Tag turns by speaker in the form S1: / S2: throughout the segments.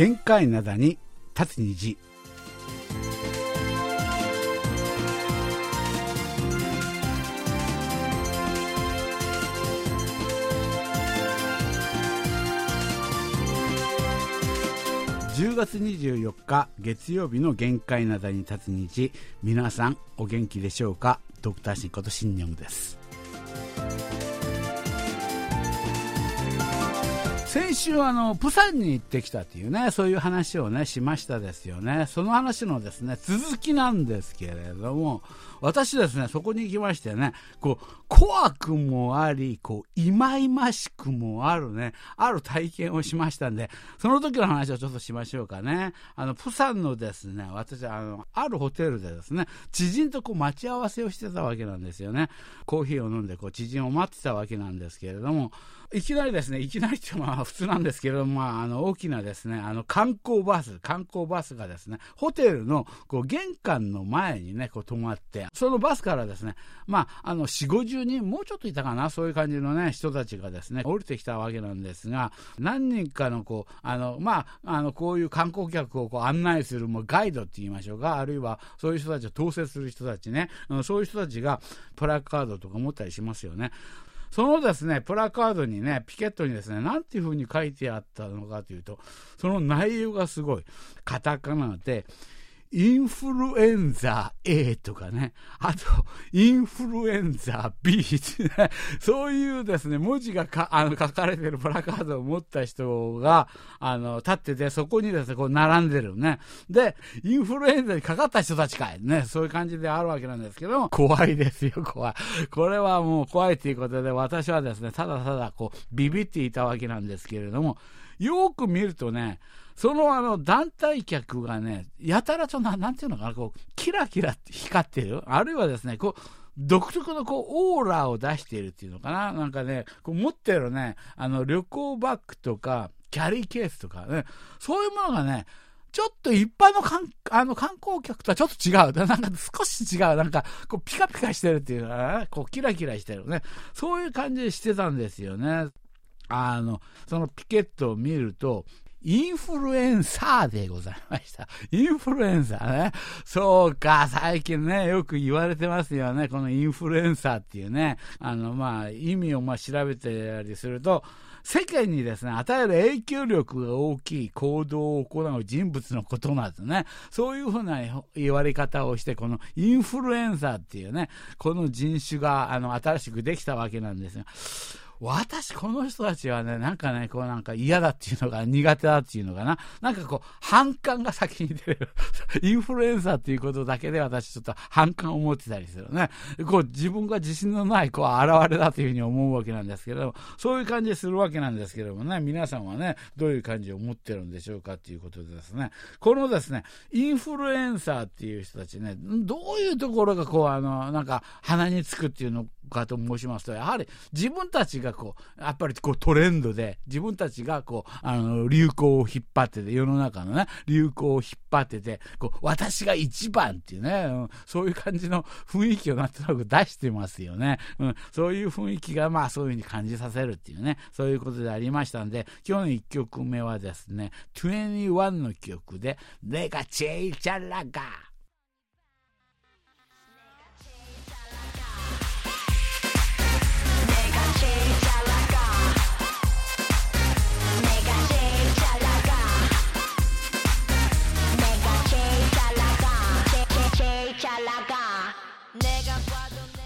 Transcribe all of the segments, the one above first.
S1: 限界灘に立つ虹。10月24日月曜日の限界灘に立つ日皆さんお元気でしょうか？ドクターシンことシンニョンです。先週あの、プサンに行ってきたというね、そういう話をね、しましたですよね。その話のですね、続きなんですけれども、私ですね、そこに行きましてね、こう、怖くもあり、こう、いまいましくもあるね、ある体験をしましたんで、その時の話をちょっとしましょうかね。あの、プサンのですね、私、あの、あるホテルでですね、知人とこう待ち合わせをしてたわけなんですよね。コーヒーを飲んで、こう、知人を待ってたわけなんですけれども、いきなりですね、いきなりってまあ普通なんですけど、まあ、あの大きなですね、あの観光バス、観光バスがですね、ホテルのこう玄関の前にね、こう止まって、そのバスからですね、まあ、あの4、50人、もうちょっといたかな、そういう感じのね、人たちがですね、降りてきたわけなんですが、何人かのこう、あの、まあ、あの、こういう観光客をこう案内するもうガイドって言いましょうか、あるいはそういう人たちを統制する人たちね、そういう人たちがプラカードとか持ったりしますよね。そのですね、プラカードにね、ピケットにですね、なんていうふうに書いてあったのかというと、その内容がすごい。カタカナで、インフルエンザ A とかね、あと、インフルエンザ B ってね、そういうですね、文字がかあの書かれてるプラカードを持った人が、あの、立ってて、そこにですね、こう並んでるね。で、インフルエンザにかかった人たちかい。ね、そういう感じであるわけなんですけども、怖いですよ、怖い。これはもう怖いということで、私はですね、ただただこう、ビビっていたわけなんですけれども、よく見るとね、そのあの団体客がね、やたらとな、なんていうのかな、こう、キラキラって光ってる。あるいはですね、こう、独特のこう、オーラを出しているっていうのかな。なんかね、こう持ってるね、あの、旅行バッグとか、キャリーケースとかね、そういうものがね、ちょっと一般の観あの観光客とはちょっと違う。なんか少し違う。なんか、こう、ピカピカしてるっていうかね、こう、キラキラしてるね。そういう感じでしてたんですよね。あの、そのピケットを見ると、インフルエンサーでございました。インフルエンサーね。そうか、最近ね、よく言われてますよね。このインフルエンサーっていうね。あの、まあ、意味をまあ調べてたりすると、世間にですね、与える影響力が大きい行動を行う人物のことなんですね。そういうふうな言われ方をして、このインフルエンサーっていうね、この人種が、あの、新しくできたわけなんですよ。私、この人たちはね、なんかね、こうなんか嫌だっていうのが苦手だっていうのかな。なんかこう、反感が先に出る。インフルエンサーっていうことだけで私ちょっと反感を持ってたりするね。こう、自分が自信のない、こう、現れだというふうに思うわけなんですけれども、そういう感じするわけなんですけれどもね、皆さんはね、どういう感じを持ってるんでしょうかっていうことでですね、このですね、インフルエンサーっていう人たちね、どういうところがこう、あの、なんか鼻につくっていうのかと申しますと、やはり自分たちがこう、やっぱりこうトレンドで、自分たちがこう、あの、流行を引っ張ってて、世の中のね、流行を引っ張ってて、こう、私が一番っていうね、うん、そういう感じの雰囲気をなんとなく出してますよね。うん、そういう雰囲気がまあそういうふうに感じさせるっていうね、そういうことでありましたんで、今日の1曲目はですね、21の曲で、レガチェイチャラガー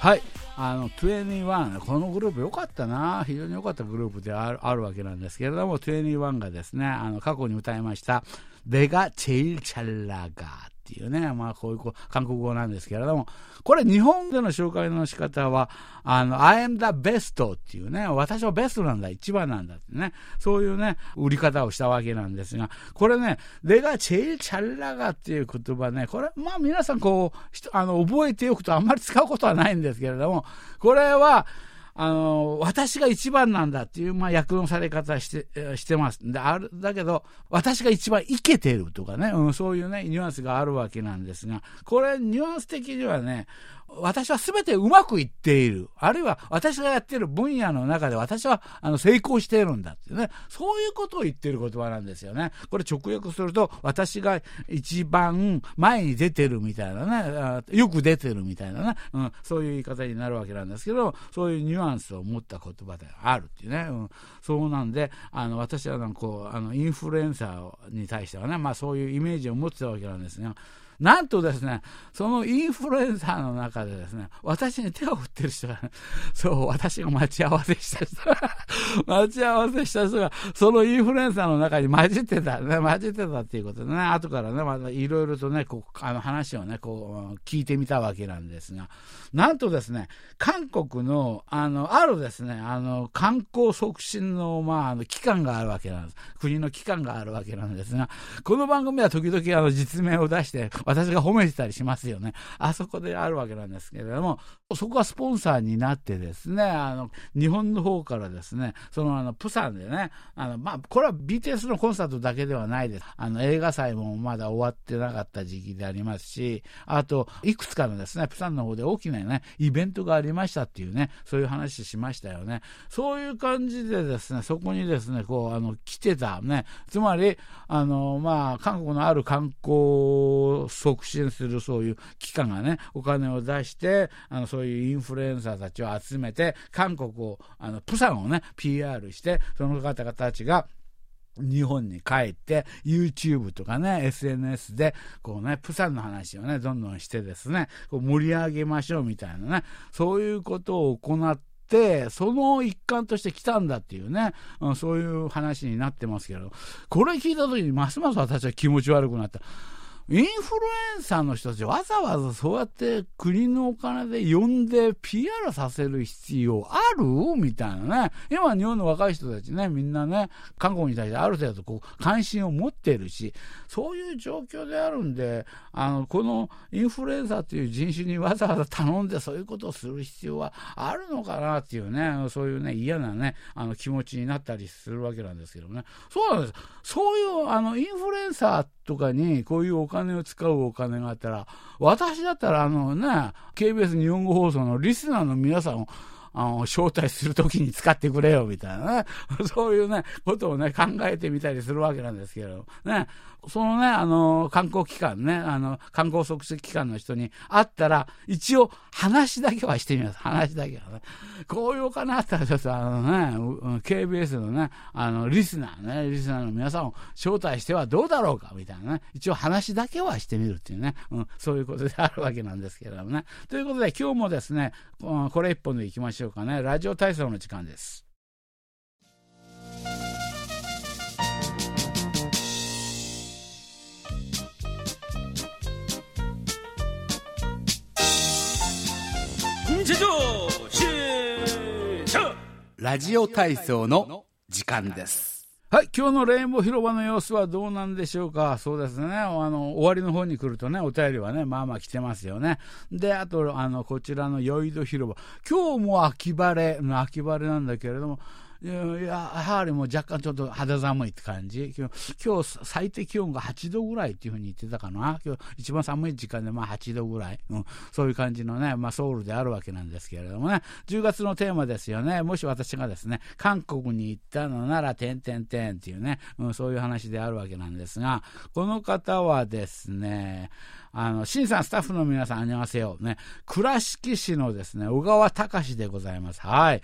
S1: はい。あの、21、このグループ良かったな。非常に良かったグループであるあるわけなんですけれども、21がですね、あの、過去に歌いました、내가제일잘나가 っていうね、まあこういう韓国語なんですけれども、これ日本での紹介の仕方は、あの、I am the best っていうね、私はベストなんだ、一番なんだってね、そういうね、売り方をしたわけなんですが、これね、レガチェイチャラガっていう言葉ね、これ、まあ皆さんこう、あの、覚えておくとあんまり使うことはないんですけれども、これは、あの、私が一番なんだっていう、まあ、役のされ方して、してます。で、ある、だけど、私が一番イケてるとかね、うん、そういうね、ニュアンスがあるわけなんですが、これ、ニュアンス的にはね、私は全てうまくいっている。あるいは私がやっている分野の中で私はあの成功しているんだっていうね。そういうことを言っている言葉なんですよね。これ直訳すると私が一番前に出てるみたいなね、よく出てるみたいなね、うん、そういう言い方になるわけなんですけど、そういうニュアンスを持った言葉であるっていうね。うん、そうなんで、あの私はなんかこう、あのインフルエンサーに対してはね、まあそういうイメージを持ってたわけなんですが、なんとですね、そのインフルエンサーの中でですね、私に手を振ってる人が、ね、そう、私が待ち合わせした人が、待ち合わせした人が、そのインフルエンサーの中に混じってた、ね、混じってたっていうことでね、後からね、またいろいろとね、こう、あの話をね、こう、聞いてみたわけなんですが、なんとですね、韓国の、あの、あるですね、あの、観光促進の、まあ、あの、機関があるわけなんです。国の機関があるわけなんですが、この番組は時々あの、実名を出して、私が褒めてたりしますよね。あそこであるわけなんですけれども、そこがスポンサーになってですね、あの、日本の方からですね、そのあの、プサンでね、あの、まあ、これは BTS のコンサートだけではないです。あの、映画祭もまだ終わってなかった時期でありますし、あと、いくつかのですね、プサンの方で大きなね、イベントがありましたっていうね、そういう話しましたよね。そういう感じでですね、そこにですね、こう、あの、来てたね、つまり、あの、まあ、韓国のある観光促進するそういう機関がね、お金を出して、あの、そういうインフルエンサーたちを集めて、韓国を、あの、プサンをね、PR して、その方々たちが、日本に帰って、YouTube とかね、SNS で、こうね、プサンの話をね、どんどんしてですね、こう盛り上げましょうみたいなね、そういうことを行って、その一環として来たんだっていうね、うん、そういう話になってますけど、これ聞いた時にますます私は気持ち悪くなった。インフルエンサーの人たちわざわざそうやって国のお金で呼んで PR させる必要あるみたいなね。今日本の若い人たちね、みんなね、韓国に対してある程度こう関心を持っているし、そういう状況であるんで、あの、このインフルエンサーという人種にわざわざ頼んでそういうことをする必要はあるのかなっていうね、そういうね、嫌なね、あの気持ちになったりするわけなんですけどね。そうなんです。そういう、あの、インフルエンサーとかにこういうお金を使うお金があったら、私だったらあのね、KBS 日本語放送のリスナーの皆さんをあの、招待するときに使ってくれよ、みたいなね。そういうね、ことをね、考えてみたりするわけなんですけど、ね。そのね、あの、観光機関ね、あの、観光促進機関の人に会ったら、一応話だけはしてみます。話だけはね。こういうお金あったら、ちょっとあのね、KBS のね、あの、リスナーね、リスナーの皆さんを招待してはどうだろうか、みたいなね。一応話だけはしてみるっていうね、うん、そういうことであるわけなんですけれどもね。ということで、今日もですね、これ一本でいきましょうかね。ラジオ体操の時間です。ラジオ体操の時間です。はい、今日のレインボー広場の様子はどうなんでしょうか？そうですね。あの、終わりの方に来るとね、お便りはね、まあまあ来てますよね。で、あと、あの、こちらの酔いど広場。今日も秋晴れ、秋晴れなんだけれども、や、はりもう若干ちょっと肌寒いって感じ。今日、今日最低気温が8度ぐらいっていうふうに言ってたかな。今日一番寒い時間でまあ8度ぐらい。うん、そういう感じのね、まあソウルであるわけなんですけれどもね。10月のテーマですよね。もし私がですね、韓国に行ったのなら、てんてんてんっていうね、うん、そういう話であるわけなんですが、この方はですね、あの、新さん、スタッフの皆さん、ありますよ。ね、倉敷市のですね、小川隆でございます。はい。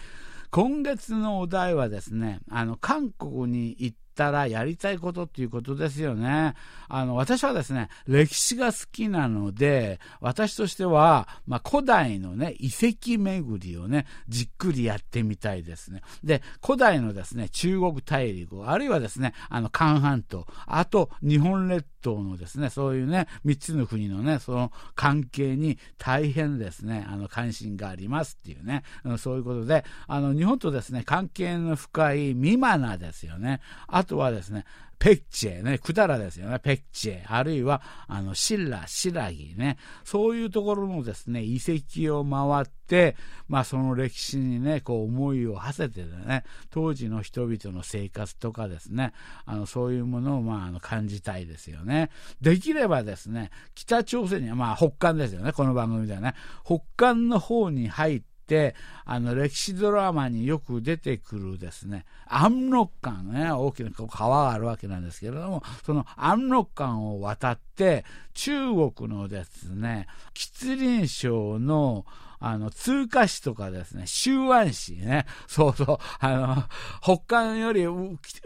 S1: 今月のお題はですね、あの、韓国に行ったらやりたいことっていうことですよね。あの、私はですね、歴史が好きなので、私としては、まあ、古代のね、遺跡巡りをね、じっくりやってみたいですね。で、古代のですね、中国大陸、あるいはですね、あの、韓半島、あと、日本列島のですね、そういうね、三つの国のね、その関係に大変ですね、あの、関心がありますっていうね、そういうことで、あの、日本とですね、関係の深いミマナですよね。あととはですね、ペッチェね、クダラですよね、ペッチェ、あるいは、あの、シラ、シラギね、そういうところのですね、遺跡を回って、まあ、その歴史にね、こう、思いを馳せてね、当時の人々の生活とかですね、あの、そういうものを、まあ、あの、感じたいですよね。できればですね、北朝鮮には、まあ、北韓ですよね、この番組ではね、北韓の方に入って、あの歴史ドラマによく出てくるですね、アムロッカンね、大きな川があるわけなんですけれども、そのアムロッカンを渡って、中国のですね、吉林省のあの、通過市とかですね、周安市ね、そうそう、あの、北韓より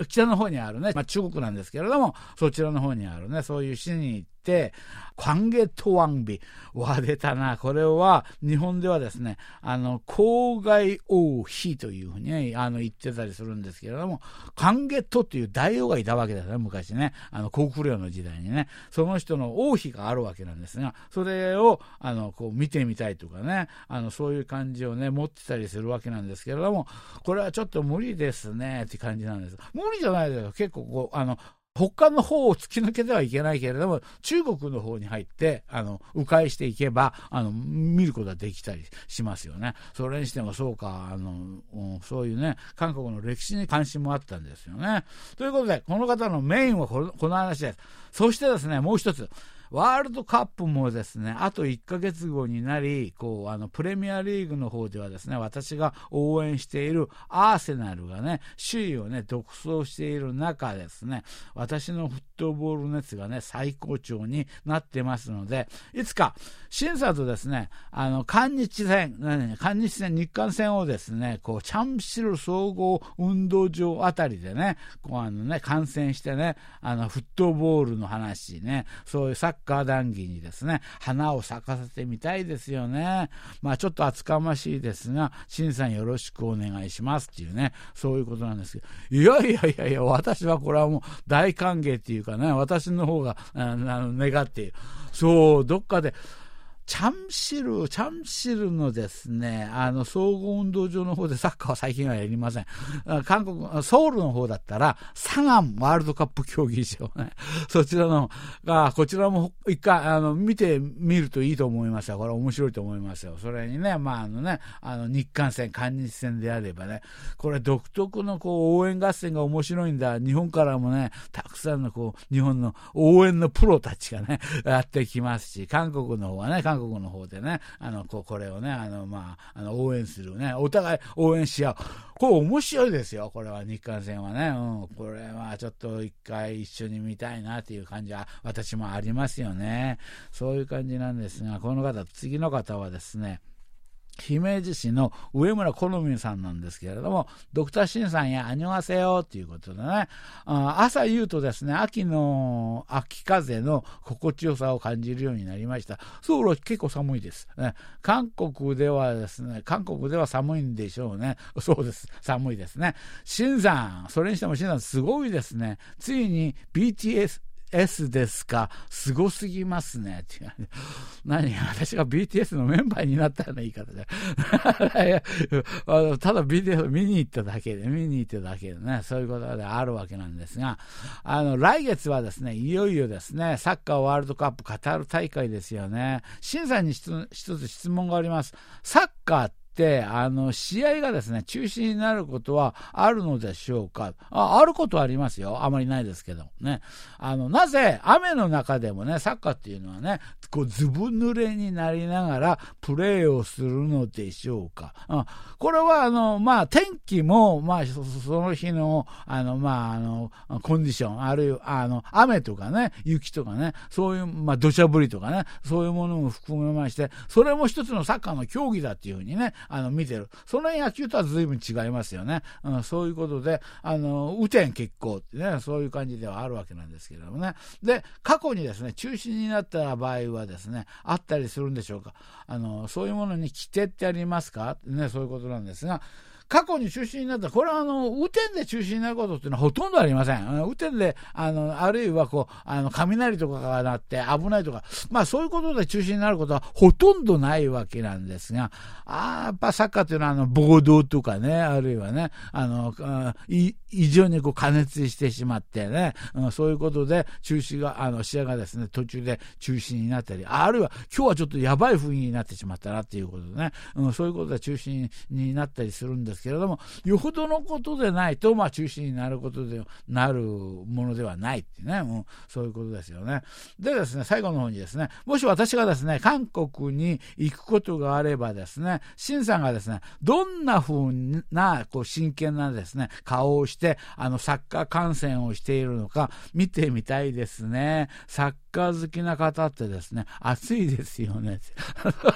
S1: 北の方にあるね、まあ中国なんですけれども、そちらの方にあるね、そういう市に行って、関ゲトワンビ。は出たな。これは、日本ではですね、あの、郊外王妃というふうに、ね、あの、言ってたりするんですけれども、関ゲトっていう大王がいたわけですね、昔ね。あの、国領の時代にね。その人の王妃があるわけなんですが、それを、あの、こう、見てみたいとかね、あの、そういう感じをね、持ってたりするわけなんですけれども、これはちょっと無理ですね、って感じなんです。無理じゃないですよ。結構こう、あの、他の方を突き抜けてはいけないけれども、中国の方に入って、あの、迂回していけば、あの、見ることはできたりしますよね。それにしてもそうか、あの、そういうね、韓国の歴史に関心もあったんですよね。ということで、この方のメインはこの話です。そしてですね、もう一つ。ワールドカップもですね、あと1ヶ月後になり、こう、あの、プレミアリーグの方ではですね、私が応援しているアーセナルがね、首位をね、独走している中ですね、私のフットボール熱がね、最高潮になってますので、いつか、審査とですね、あの、韓日戦、韓日戦、日韓戦をですね、こう、チャンシル総合運動場あたりでね、こう、あのね、観戦してね、あの、フットボールの話ね、そういうサッカー談義にですね、花を咲かせてみたいですよね。まあちょっと厚かましいですが、新さんよろしくお願いしますっていうね、そういうことなんですけど、いやいやいやいや、私はこれはもう大歓迎っていうかね、私の方が、あの願っている。そう、どっかで、チャンシル、チャンシルのですね、あの、総合運動場の方でサッカーは最近はやりません。韓国、ソウルの方だったら、サガンワールドカップ競技場ね。そちらの、あこちらも一回、あの、見てみるといいと思いますよ。これ面白いと思いますよ。それにね、まあ、あのね、あの、日韓戦、韓日戦であればね、これ独特のこう、応援合戦が面白いんだ。日本からもね、たくさんのこう、日本の応援のプロたちがね、やってきますし、韓国の方はね、韓国の方でね、あの、ここれをね、あの、まあ、あの、応援するね、お互い応援し合う。これ面白いですよ、これは日韓戦はね。うん、これはちょっと一回一緒に見たいなっていう感じは私もありますよね。そういう感じなんですが、この方、次の方はですね、姫路市の上村好美さんなんですけれども、ドクターシンさんやあにわせよということでね、朝言うとですね、秋の、秋風の心地よさを感じるようになりました。ソウル結構寒いです。ね、韓国ではですね、韓国では寒いんでしょうね。そうです。寒いですね。シンさん、それにしてもシンさんすごいですね。ついに BTS、S ですか、すごすぎますね。何私が BTS のメンバーになったような言い方で。ただ BTS 見に行っただけで、見に行っただけでね、そういうことであるわけなんですが、あの、来月はですね、いよいよですね、サッカーワールドカップカタール大会ですよね。審査に一つ質問があります。サッカーって、あの、試合がですね、中止になることはあるのでしょうかああることはありますよ。あまりないですけどね。あの、なぜ雨の中でもね、サッカーっていうのはね、こう、ずぶ濡れになりながらプレーをするのでしょうか。うん、これは、あの、まあ、天気も、まあ、その日の、あの、まあ、あの、コンディション、あるいは、あの、雨とかね、雪とかね、そういう、まあ、土砂降りとかね、そういうものも含めまして、それも一つのサッカーの競技だっていうふうにね、あの、見てる。その野球とは随分違いますよね。うん、そういうことで、あの、雨天決行ってね、そういう感じではあるわけなんですけれどもね。で、過去にですね、中止になった場合はですね、あったりするんでしょうか？あの、そういうものに規定ってありますか？ね、そういうことなんですが、過去に中止になった、これはあの、雨天で中止になることっていうのはほとんどありません。雨天で、あの、あるいはこう、あの、雷とかが鳴って危ないとか、まあそういうことで中止になることはほとんどないわけなんですが、ああ、やっぱサッカーっていうのはあの、暴動とかね、あるいはね、あの、い異常にこう加熱してしまってね、うん、そういうことで中止が、あの、試合がですね、途中で中止になったり、あるいは今日はちょっとやばい雰囲気になってしまったなっていうことでね、うん、そういうことで中止になったりするんですですけれども、よほどのことでないと、まあ中止になることで、なるものではないってね、うん、そういうことですよね。でですね、最後の方にですね、もし私がですね、韓国に行くことがあればですね、シンさんがですね、どんな風な、こう、真剣なですね、顔をして、あの、サッカー観戦をしているのか、見てみたいですね。サッカー好きな方ってですね、暑いですよね。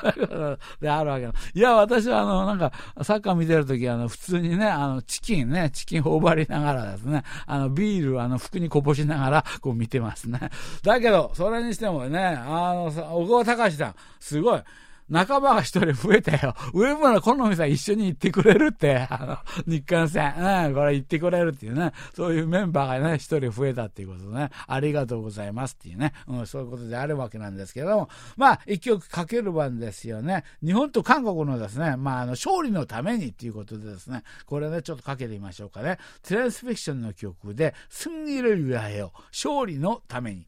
S1: で、あるわけいや、私はあの、なんか、サッカー見てるとき、あの、普通にね、あの、チキンね、チキン頬張りながらですね、あの、ビール、あの、服にこぼしながら、こう見てますね。だけど、それにしてもね、あの、小川隆さん、すごい。仲間が一人増えたよ。上村好みさん一緒に行ってくれるって、あの、日韓戦、うん、これ行ってくれるっていうね、そういうメンバーがね、一人増えたっていうことね、ありがとうございますっていうね、うん、そういうことであるわけなんですけども、まあ、一曲かける番ですよね。日本と韓国のですね、まあ、あの、勝利のためにっていうことでですね、これね、ちょっとかけてみましょうかね。トランスフィクションの曲で、すんぎるゆらへ、勝利のために。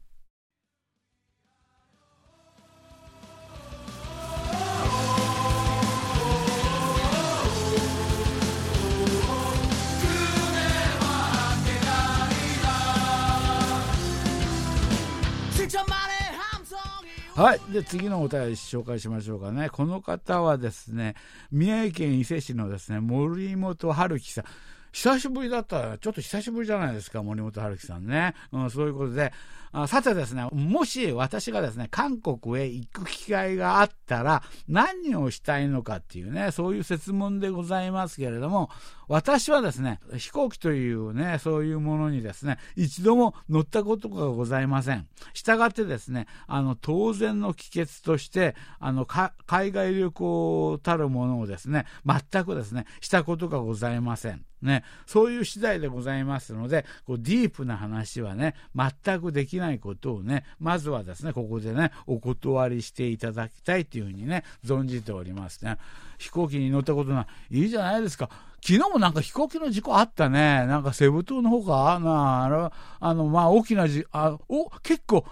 S1: はい。で、次のお便り紹介しましょうかね。この方はですね、宮城県伊勢市のですね、森本春樹さん。久しぶりだったら、ちょっと久しぶりじゃないですか、森本春樹さんね。うん、そういうことで、あさてですね、もし私がですね、韓国へ行く機会があったら、何をしたいのかっていうね、そういう説問でございますけれども、私はですね、飛行機というね、そういうものにですね、一度も乗ったことがございません。したがってですね、あの、当然の帰結として、あの、海外旅行たるものをですね、全くですね、したことがございません。ね、そういう次第でございますので、こうディープな話はね、全くできないことをね、まずはですね、ここでね、お断りしていただきたいというふうにね、存じておりますね。飛行機に乗ったことない。いいじゃないですか。昨日もなんか飛行機の事故あったね。なんかセブ島の方か？なあの、あの、まあ、大きなじ、あ、お、結構、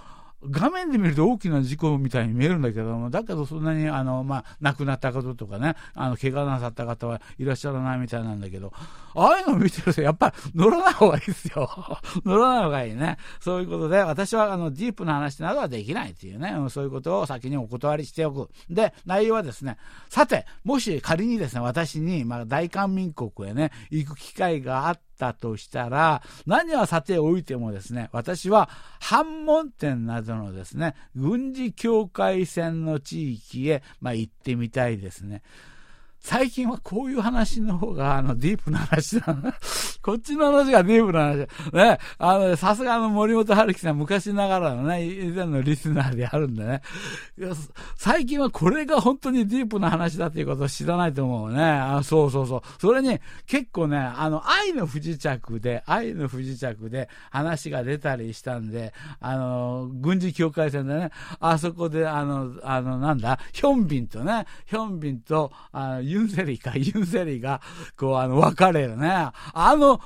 S1: 画面で見ると大きな事故みたいに見えるんだけども、だけどそんなに、あの、まあ、亡くなった方とかね、あの、怪我なさった方はいらっしゃらないみたいなんだけど、ああいうの見てると、やっぱり乗らない方がいいですよ。乗らない方がいいね。そういうことで、私は、あの、ディープな話などはできないっていうね、そういうことを先にお断りしておく。で、内容はですね、さて、もし仮にですね、私に、まあ、大韓民国へね、行く機会があって、ったとしたら、何はさておいてもですね、私は反問店などのですね、軍事境界線の地域へ、まあ、行ってみたいですね。最近はこういう話の方が、あの、ディープな話な。こっちの話がディープな話。ね。あの、さすがの森本春樹さん、昔ながらのね、以前のリスナーであるんでね。最近はこれが本当にディープな話だっていうことを知らないと思うね。あそうそうそう。それに、結構ね、あの、愛の不時着で、愛の不時着で話が出たりしたんで、あの、軍事境界線でね、あそこで、あの、あの、なんだ、ヒョンビンとね、ヒョンビンと、あのユンセリか、ユンセリが、こう、あの、別れるね。あの、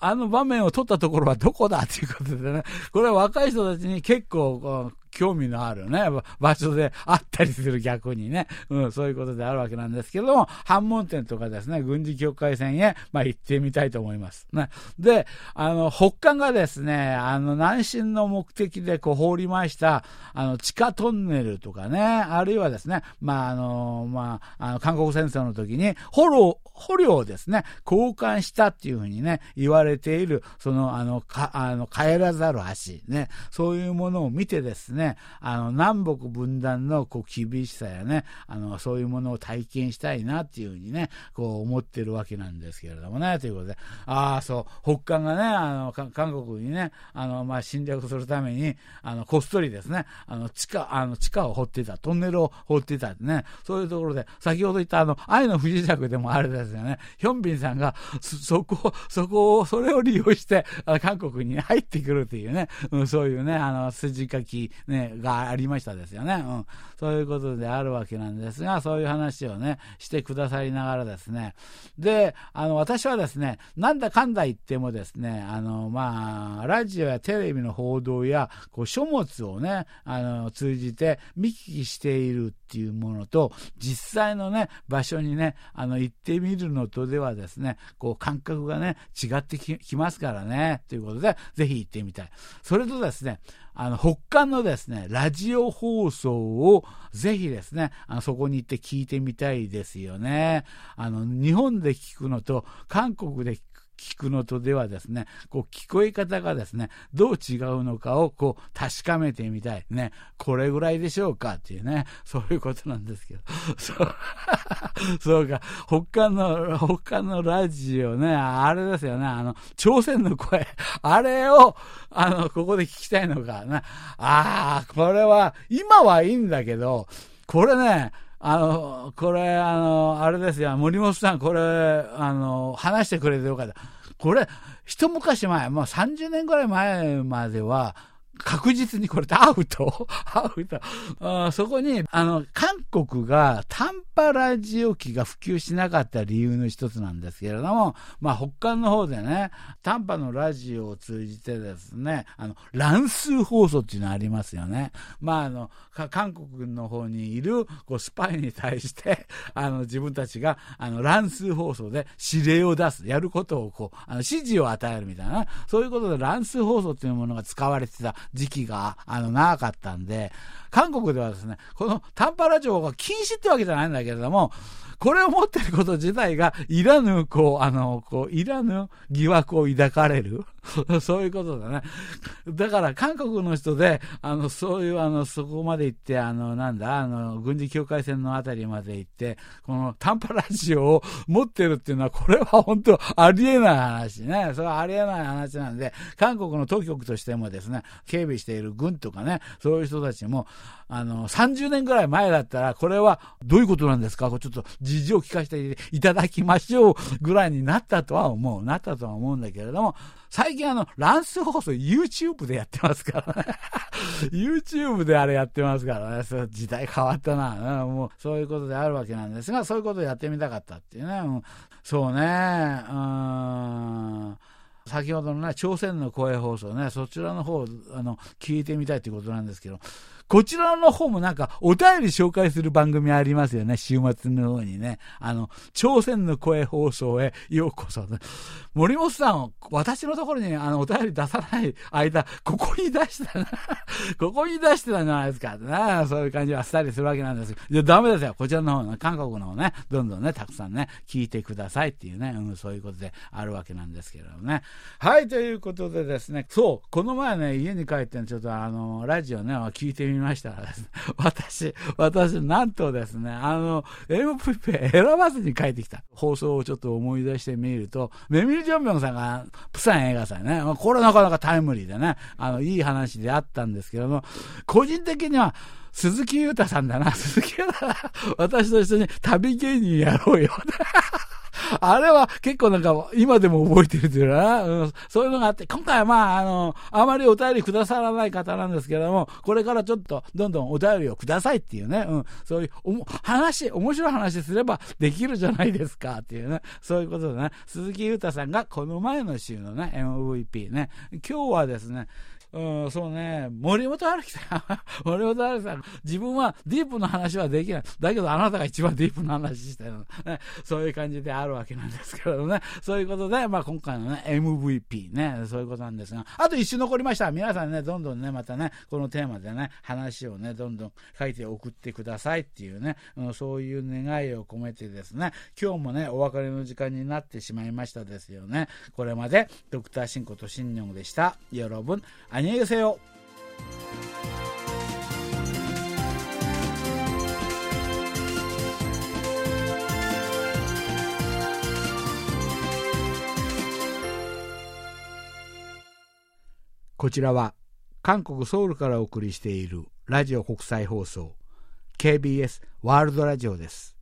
S1: あの場面を撮ったところはどこだっていうことでね、これは若い人たちに結構、興味のあるね、場所であったりする逆にね、うん、そういうことであるわけなんですけども、反問店とかですね、軍事境界線へ、まあ、行ってみたいと思います。ね。で、あの、北韓がですね、あの、南進の目的でこう放りました、あの、地下トンネルとかね、あるいはですね、まあ、あの、まあ、あの、韓国戦争の時に、捕虜、捕虜をですね、交換したっていうふうにね、言われている、その、あの、か、あの、帰らざる橋、ね、そういうものを見てですね、ね、あの、南北分断のこう厳しさやね、あの、そういうものを体験したいなっていうふうにね、こう思ってるわけなんですけれどもね、ということで、ああ、そう、北韓がね、あの、韓国にね、あの、まあ、侵略するために、あの、こっそりですね、あの、地下、あの、地下を掘ってた、トンネルを掘ってたってね、そういうところで、先ほど言ったあの、愛の不時着でもあれですよね、ヒョンビンさんが、そこ、そこを、それを利用して、韓国に入ってくるっていうね、うん、そういうね、あの、筋書き、ね、がありましたですよね。うん。そういうことであるわけなんですが、そういう話をね、してくださりながらですね。で、あの、私はですね、なんだかんだ言ってもですね、あの、まあ、ラジオやテレビの報道や、こう、書物をね、あの、通じて見聞きしているっていうものと、実際のね、場所にね、あの、行ってみるのとではですね、こう、感覚がね、違ってきますからね、ということで、ぜひ行ってみたい。それとですね、あの、北韓のですね、ラジオ放送をぜひですね、あのそこに行って聞いてみたいですよね。あの、日本で聞くのと、韓国で聞聞くのとではですね、こう聞こえ方がですね、どう違うのかをこう確かめてみたい。ね、これぐらいでしょうかっていうね、そういうことなんですけど。そう、そうか、北韓の、北韓のラジオね、あれですよね、あの、朝鮮の声、あれを、あの、ここで聞きたいのかな。ああ、これは、今はいいんだけど、これね、あの、これ、あの、あれですよ、森本さん、これ、あの、話してくれてよかった。これ、一昔前、もう30年ぐらい前までは、確実にこれでアウト？アウト。あそこに、あの、韓国が短波ラジオ機が普及しなかった理由の一つなんですけれども、まあ、北韓の方でね、短波のラジオを通じてですね、あの、乱数放送っていうのありますよね。まあ、あの、韓国の方にいる、こう、スパイに対して、あの、自分たちが、あの、乱数放送で指令を出す、やることをこう、あの、指示を与えるみたいな、そういうことで乱数放送っていうものが使われてた。時期が、あの、長かったんで、韓国ではですね、この短波ラジオが禁止ってわけじゃないんだけれども、これを持ってること自体が、いらぬ、こう、あの、こう、いらぬ疑惑を抱かれる。そういうことだね。だから、韓国の人で、あの、そういう、あの、そこまで行って、あの、なんだ、あの、軍事境界線のあたりまで行って、この短波ラジオを持ってるっていうのは、これは本当ありえない話ね。それはありえない話なんで、韓国の当局としてもですね、警備している軍とかね、そういう人たちも、あの、30年ぐらい前だったら、これはどういうことなんですか？ちょっと事情を聞かせていただきましょう ぐらいになったとは思う。なったとは思うんだけれども、最近あの、乱数放送 YouTube でやってますからね。YouTube であれやってますからね。そ時代変わったな。もう、そういうことであるわけなんですが、そういうことをやってみたかったっていうね。うん、そうね。うん。先ほどのね、朝鮮の声放送ね、そちらの方、あの、聞いてみたいということなんですけど、こちらの方もなんかお便り紹介する番組ありますよね。週末の方にね。あの、朝鮮の声放送へようこそ。森本さん、私のところにあのお便り出さない間、ここに出したな。ここに出してたじゃないですか。なそういう感じはしたりするわけなんですいや、ダメですよ。こちらの方の、韓国の方ね、どんどんね、たくさんね、聞いてくださいっていうね、うん、そういうことであるわけなんですけどもね。はい、ということでですね、そう、この前ね、家に帰ってちょっとあの、ラジオね、聞いてみました。らですね、私、私、なんとですね、あの、MVP 選ばずに帰ってきた。放送をちょっと思い出してみると、メミル・ジョンビョンさんが、プサン映画祭ね、これなかなかタイムリーでね、あの、いい話であったんですけども、個人的には、鈴木裕太さんだな、鈴木裕太私と一緒に旅芸人やろうよ。あれは結構なんか今でも覚えてるっていうな、うん、そういうのがあって、今回はまあ、あの、あまりお便りくださらない方なんですけども、これからちょっとどんどんお便りをくださいっていうね、うん、そういうおも話、面白い話すればできるじゃないですかっていうね、そういうことでね、鈴木裕太さんがこの前の週のね、MVP ね、今日はですね、うん、そうね、森本春樹さん、森本春樹さん、自分はディープの話はできない。だけどあなたが一番ディープな話したよ、ね。そういう感じであるわけなんですけどね。そういうことで、まあ今回のね、MVP ね、そういうことなんですが、あと一周残りました。皆さんね、どんどんね、またね、このテーマでね、話をね、どんどん書いて送ってくださいっていうね、うん、そういう願いを込めてですね、今日もね、お別れの時間になってしまいましたですよね。これまで、ドクターシンコとシンニョンでした。よろぶん、안녕히 계세 요. こちらは韓国ソウルからお送りしているラジオ国際放送 KBS ワールドラジオです。